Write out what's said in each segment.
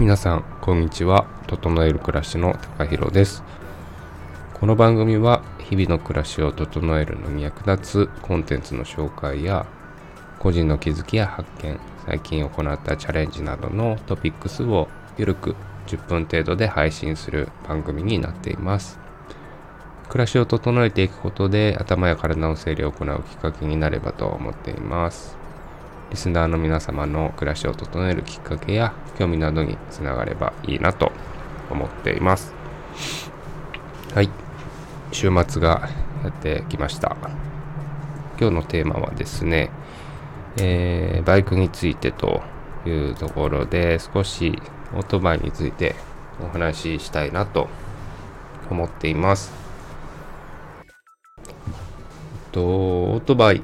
皆さんこんにちは。整える暮らしの高弘です。この番組は日々の暮らしを整えるのに役立つコンテンツの紹介や個人の気づきや発見最近行ったチャレンジなどのトピックスをゆるく10分程度で配信する番組になっています。暮らしを整えていくことで頭や体の整理を行うきっかけになればと思っています。リスナーの皆様の暮らしを整えるきっかけや興味などにつながればいいなと思っています。はい。週末がやってきました。今日のテーマはですね、えー、バイクについてというところで少しオートバイについてお話ししたいなと思っています。とオートバイ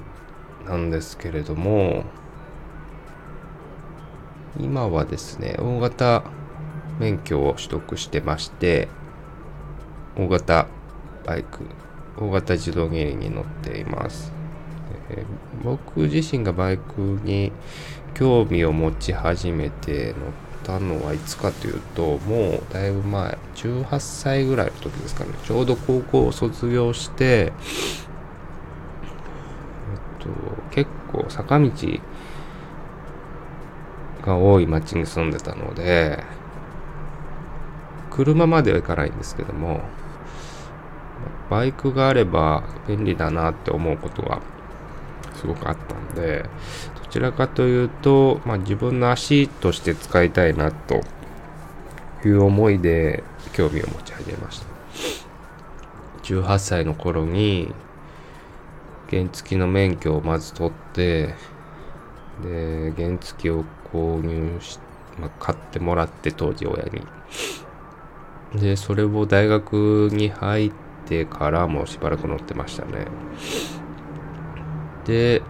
なんですけれども今はですね大型免許を取得してまして大型バイク大型自動二輪に乗っています、えー、僕自身がバイクに興味を持ち始めて乗ったのはいつかというともうだいぶ前18歳ぐらいの時ですかね。ちょうど高校を卒業してと、結構坂道が多い町に住んでたので、車までは行かないんですけども、バイクがあれば便利だなって思うことがすごくあったんで、どちらかというと、まあ、自分の足として使いたいなという思いで興味を持ち始めました。18歳の頃に原付の免許をまず取って、で、原付を購入し、まあ、買ってもらって当時親に。で、それを大学に入ってからもしばらく乗ってましたね。で、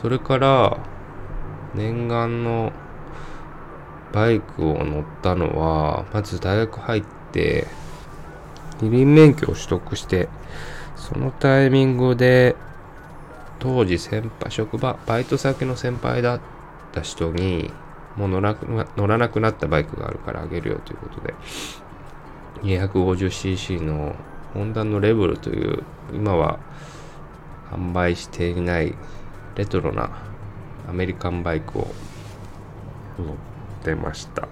それから念願のバイクを乗ったのは、まず大学入って、二輪免許を取得して、そのタイミングで当時先輩、職場、バイト先の先輩だった人に、もう乗ら乗らなくなったバイクがあるからあげるよということで、250cc のホンダのレブルという、今は販売していないレトロなアメリカンバイクを乗ってました。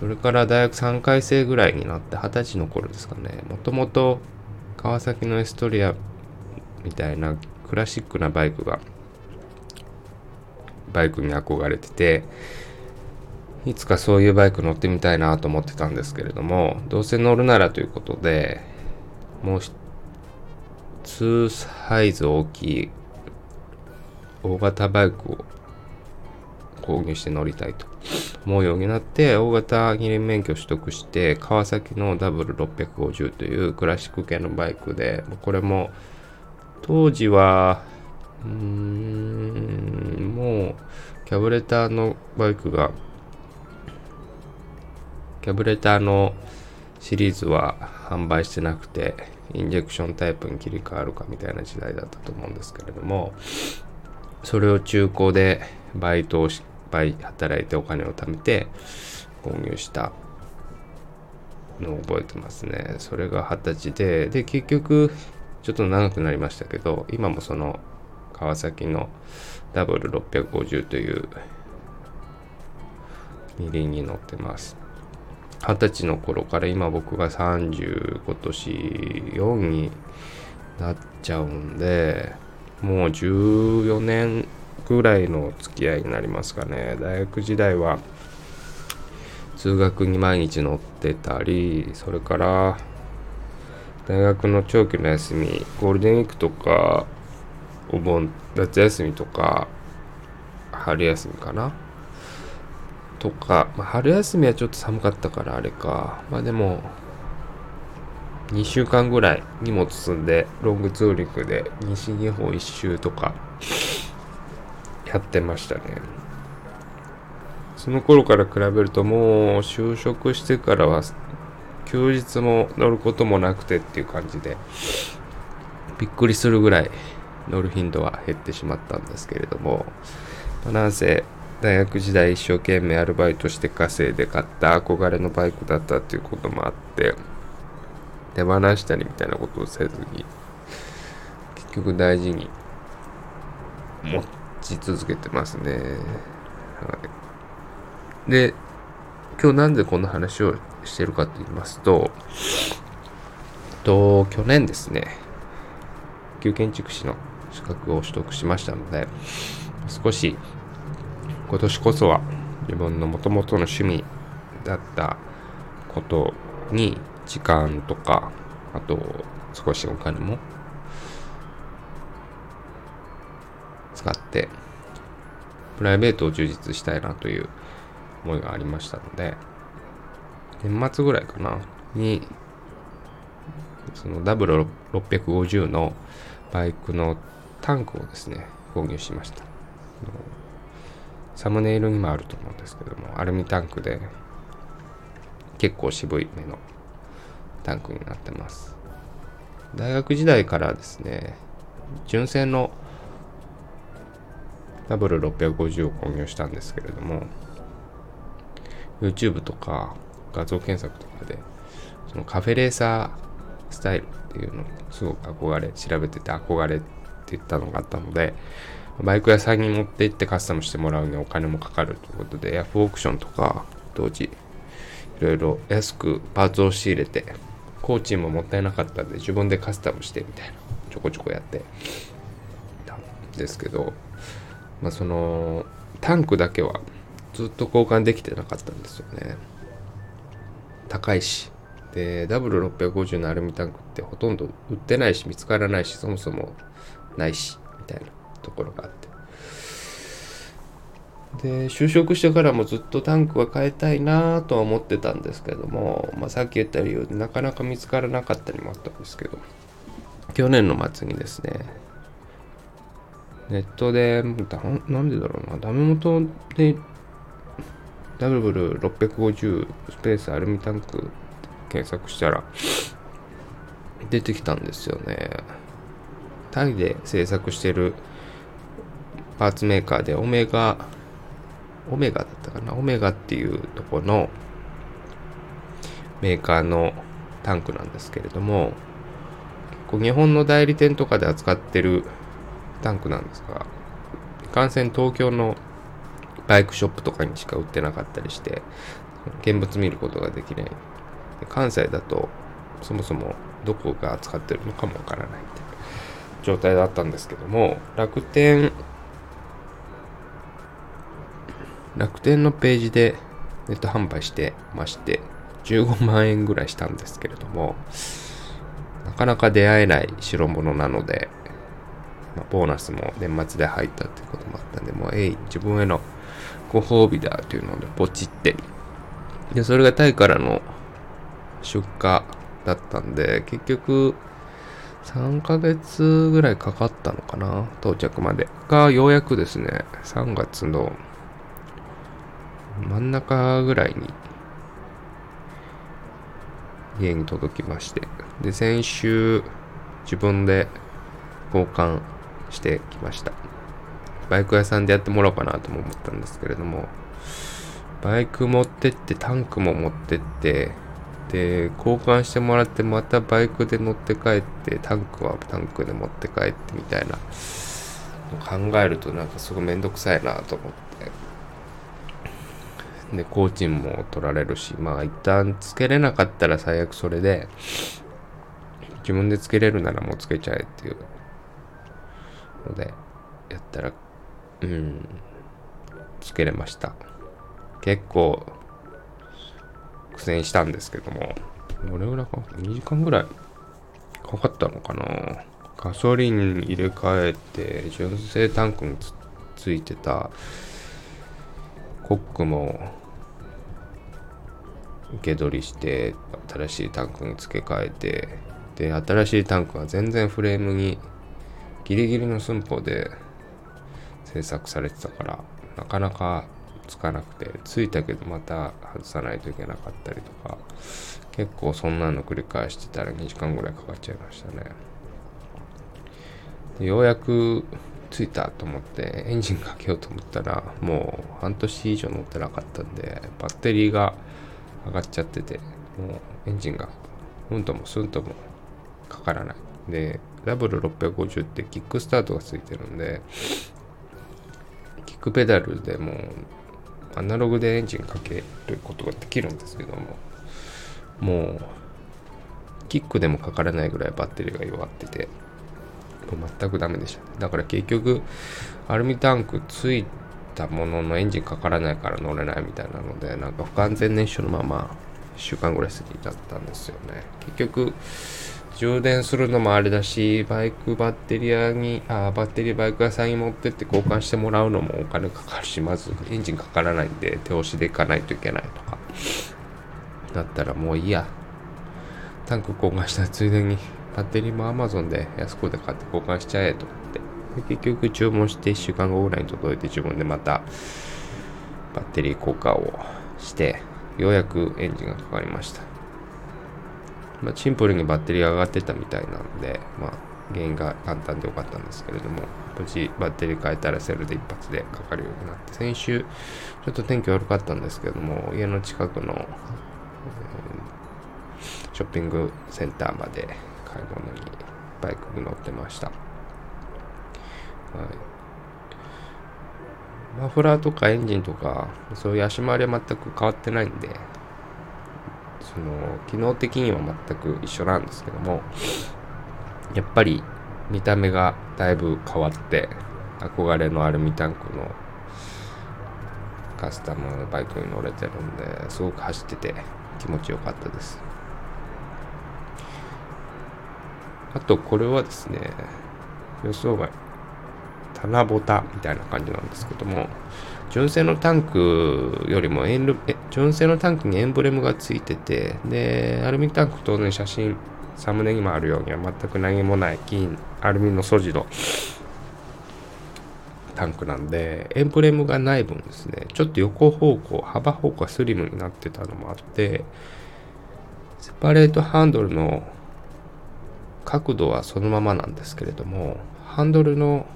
それから大学3回生ぐらいになって二十歳の頃ですかね。もともと川崎のエストリアみたいなクラシックなバイクがバイクに憧れてていつかそういうバイク乗ってみたいなと思ってたんですけれどもどうせ乗るならということでもう2サイズ大きい大型バイクを購入して乗りたいと思うようになって大型二輪免許取得して川崎の W650 というクラシック系のバイクでこれも当時は、うーん、もう、キャブレターのバイクが、キャブレターのシリーズは販売してなくて、インジェクションタイプに切り替わるかみたいな時代だったと思うんですけれども、それを中古でバイトをし、バイ働いてお金を貯めて購入したのを覚えてますね。それが二十歳で、で、結局、ちょっと長くなりましたけど、今もその川崎の W650 という二輪に乗ってます。二十歳の頃から今僕が30今年4になっちゃうんで、もう14年ぐらいの付き合いになりますかね。大学時代は通学に毎日乗ってたり、それから大学の長期の休み、ゴールデンウィークとか、お盆、夏休みとか、春休みかな？とか、まあ、春休みはちょっと寒かったからあれか。まあでも、2週間ぐらい荷物積んで、ロングツーリングで西日本一周とか、やってましたね。その頃から比べるともう就職してからは休日も乗ることもなくてっていう感じで、びっくりするぐらい乗る頻度は減ってしまったんですけれども、ま、なんせ大学時代一生懸命アルバイトして稼いで買った憧れのバイクだったっていうこともあって手放したりみたいなことをせずに結局大事に持ち続けてますね。はい、で今日なんでこんな話をしてるかと言いますとと去年ですね旧建築士の資格を取得しましたので少し今年こそは自分のもともとの趣味だったことに時間とかあと少しお金も使ってプライベートを充実したいなという思いがありましたので年末ぐらいかなにその W650 のバイクのタンクをですね購入しました。サムネイルにもあると思うんですけどもアルミタンクで結構渋い目のタンクになってます。大学時代からですね純正の W650 を購入したんですけれども YouTube とか画像検索とかでそのカフェレーサースタイルっていうのをすごく憧れ調べてて憧れって言ったのがあったのでバイク屋さんに持って行ってカスタムしてもらうにはお金もかかるということでヤフオークションとか当時いろいろ安くパーツを仕入れてコーチももったいなかったんで自分でカスタムしてみたいなちょこちょこやってたんですけどまあそのタンクだけはずっと交換できてなかったんですよね。高いし。で W650 のアルミタンクってほとんど売ってないし見つからないしそもそもないしみたいなところがあって。で就職してからもずっとタンクは変えたいなとは思ってたんですけども、まあ、さっき言ったようになかなか見つからなかったりもあったんですけど。去年の末にですねネットでなんでだろうなダメ元でダブル650スペースアルミタンク検索したら出てきたんですよね。タイで製作してるパーツメーカーでオメガオメガだったかな？オメガっていうとこのメーカーのタンクなんですけれども結構日本の代理店とかで扱ってるタンクなんですが感染東京のバイクショップとかにしか売ってなかったりして現物見ることができない。関西だとそもそもどこが扱ってるのかもわからないって状態だったんですけども楽天楽天のページでネット販売してまして、15万円ぐらいしたんですけれども、なかなか出会えない代物なので、まあ、ボーナスも年末で入ったっていうこともあったんで、もう、えい、自分へのご褒美だというので、ポチって、で、それがタイからの出荷だったんで、結局、3ヶ月ぐらいかかったのかな到着まで。が、ようやくですね、3月の真ん中ぐらいに家に届きまして。で先週自分で交換してきました。バイク屋さんでやってもらおうかなとも思ったんですけれどもバイク持ってってタンクも持ってってで交換してもらってまたバイクで乗って帰ってタンクはタンクで持って帰ってみたいな考えるとなんかすごいめんどくさいなと思って。で、工賃も取られるし、まあ一旦つけれなかったら最悪それで、自分でつけれるならもうつけちゃえっていうので、やったら、うん、つけれました。結構、苦戦したんですけども、どれぐらいか ?2 時間ぐらいかかったのかな？ガソリン入れ替えて、純正タンクにつついてた。コックも受け取りして新しいタンクに付け替えて。で新しいタンクは全然フレームにギリギリの寸法で製作されてたからなかなかつかなくてついたけどまた外さないといけなかったりとか結構そんなの繰り返してたら2時間ぐらいかかっちゃいましたね。でようやく着いたと思ってエンジンかけようと思ったらもう半年以上乗ってなかったんでバッテリーが上がっちゃっててもうエンジンがうんともすんともかからない。で W650 ってキックスタートがついてるんでックペダルでもアナログでエンジンかけることができるんですけどももうキックでもかからないぐらいバッテリーが弱っててもう全くダメでした、だから結局アルミタンクついたもののエンジンかからないから乗れないみたいなのでなんか不完全燃焼のまま1週間ぐらい過ぎちゃったんですよね。結局充電するのもあれだしバイクバッテリーにあバッテリーバイク屋さんに持ってって交換してもらうのもお金かかるしまずエンジンかからないんで手押しで行かないといけないとか。だったらもういいや。タンク交換したついでにバッテリーも Amazon で安くで買って交換しちゃえと思って。結局注文して1週間後ぐらいに届いて自分でまたバッテリー交換をしてようやくエンジンがかかりました。まあ、シンプルにバッテリーが上がってたみたいなんで、まあ、原因が簡単でよかったんですけれども、無事バッテリー変えたらセルで一発でかかるようになって、先週、ちょっと天気悪かったんですけども、家の近くの、えー、ショッピングセンターまで買い物にバイクに乗ってました。はいマフラーとかエンジンとか、そういう足回りは全く変わってないんで、その機能的には全く一緒なんですけどもやっぱり見た目がだいぶ変わって憧れのアルミタンクのカスタムバイクに乗れてるんですごく走ってて気持ちよかったです。あとこれはですね予想外棚ぼたみたいな感じなんですけども純正のタンクよりもエンル純正のタンクにエンブレムがついてて、で、アルミタンク当然写真、サムネにもあるようには全く何もない金、アルミの素地のタンクなんで、エンブレムがない分ですね、ちょっと横方向、幅方向がスリムになってたのもあって、セパレートハンドルの角度はそのままなんですけれども、ハンドルの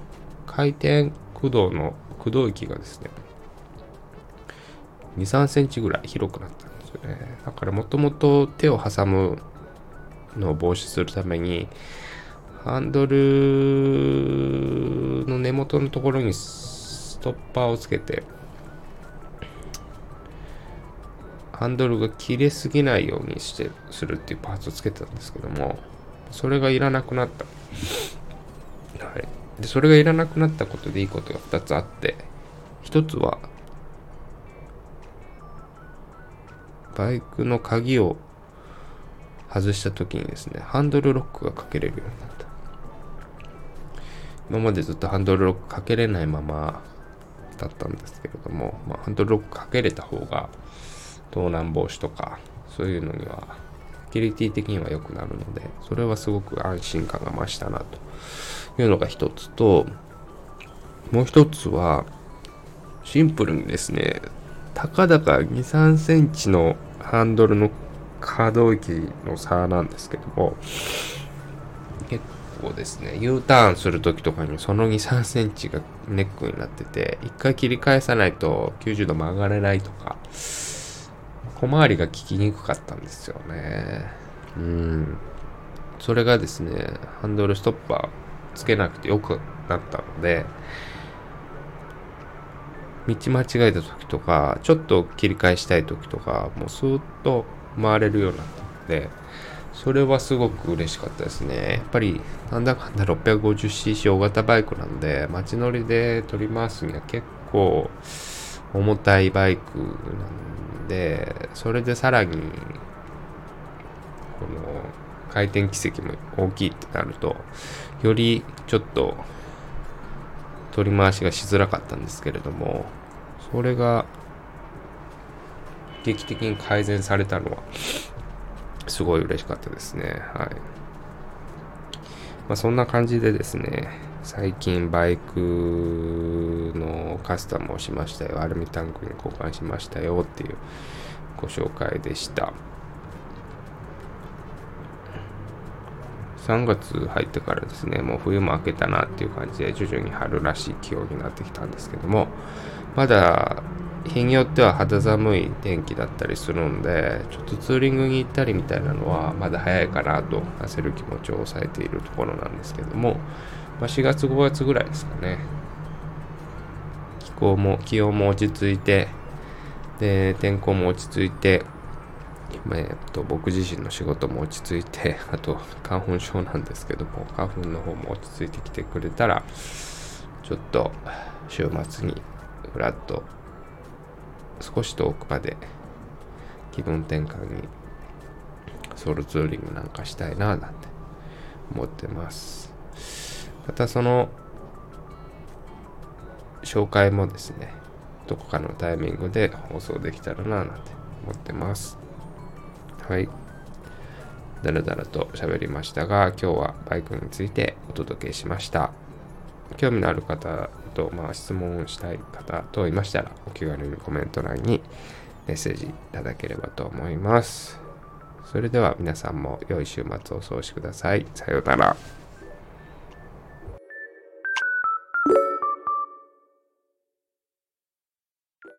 回転駆動の駆動域がですね、2、3センチぐらい広くなったんですよね。だからもともと手を挟むのを防止するために、ハンドルの根元のところにストッパーをつけて、ハンドルが切れすぎないようにしてするっていうパーツをつけてたんですけども、それがいらなくなった。はい。で、それがいらなくなったことでいいことが2つあって、1つはバイクの鍵を外した時にですね、ハンドルロックがかけれるようになった。今までずっとハンドルロックかけれないままだったんですけれども、まあ、ハンドルロックかけれた方が盗難防止とかそういうのにはセキュリティ的には良くなるのでそれはすごく安心感が増したなというのが一つともう一つはシンプルにですねたかだか2、3センチのハンドルの可動域の差なんですけども、結構ですね、U ターンするときとかにその2、3センチがネックになってて、一回切り返さないと90度曲がれないとか、小回りが効きにくかったんですよね。うん。それがですね、ハンドルストッパーつけなくてよくなったので、道間違えた時とか、ちょっと切り返したい時とか、もうスーッと回れるようになったので、それはすごく嬉しかったですね。やっぱり、なんだかんだ 650cc 大型バイクなんで、街乗りで取り回すには結構重たいバイクなんで、それでさらに、この回転軌跡も大きいってなると、よりちょっと取り回しがしづらかったんですけれども、それが劇的に改善されたのは、すごい嬉しかったですね。はい。まあ、そんな感じでですね、最近バイクのカスタムをしましたよ。アルミタンクに交換しましたよっていうご紹介でした。3月入ってからですね、もう冬も明けたなっていう感じで、徐々に春らしい気温になってきたんですけども、まだ日によっては肌寒い天気だったりするんで、ちょっとツーリングに行ったりみたいなのはまだ早いかなと焦る気持ちを抑えているところなんですけども、まあ、4月5月ぐらいですかね。気候も、気温も落ち着いて、で、天候も落ち着いて、えっと、僕自身の仕事も落ち着いて、あと花粉症なんですけども、花粉の方も落ち着いてきてくれたら、ちょっと週末にふらっと少し遠くまで気分転換にソロツーリングなんかしたいななんて思ってます。またその紹介もですね、どこかのタイミングで放送できたらななんて思ってます。はい。だらだらと喋りましたが、今日はバイクについてお届けしました。興味のある方と、まあ、質問をしたい方といましたら、お気軽にコメント欄にメッセージいただければと思います。それでは皆さんも良い週末をお過ごしください。さようなら。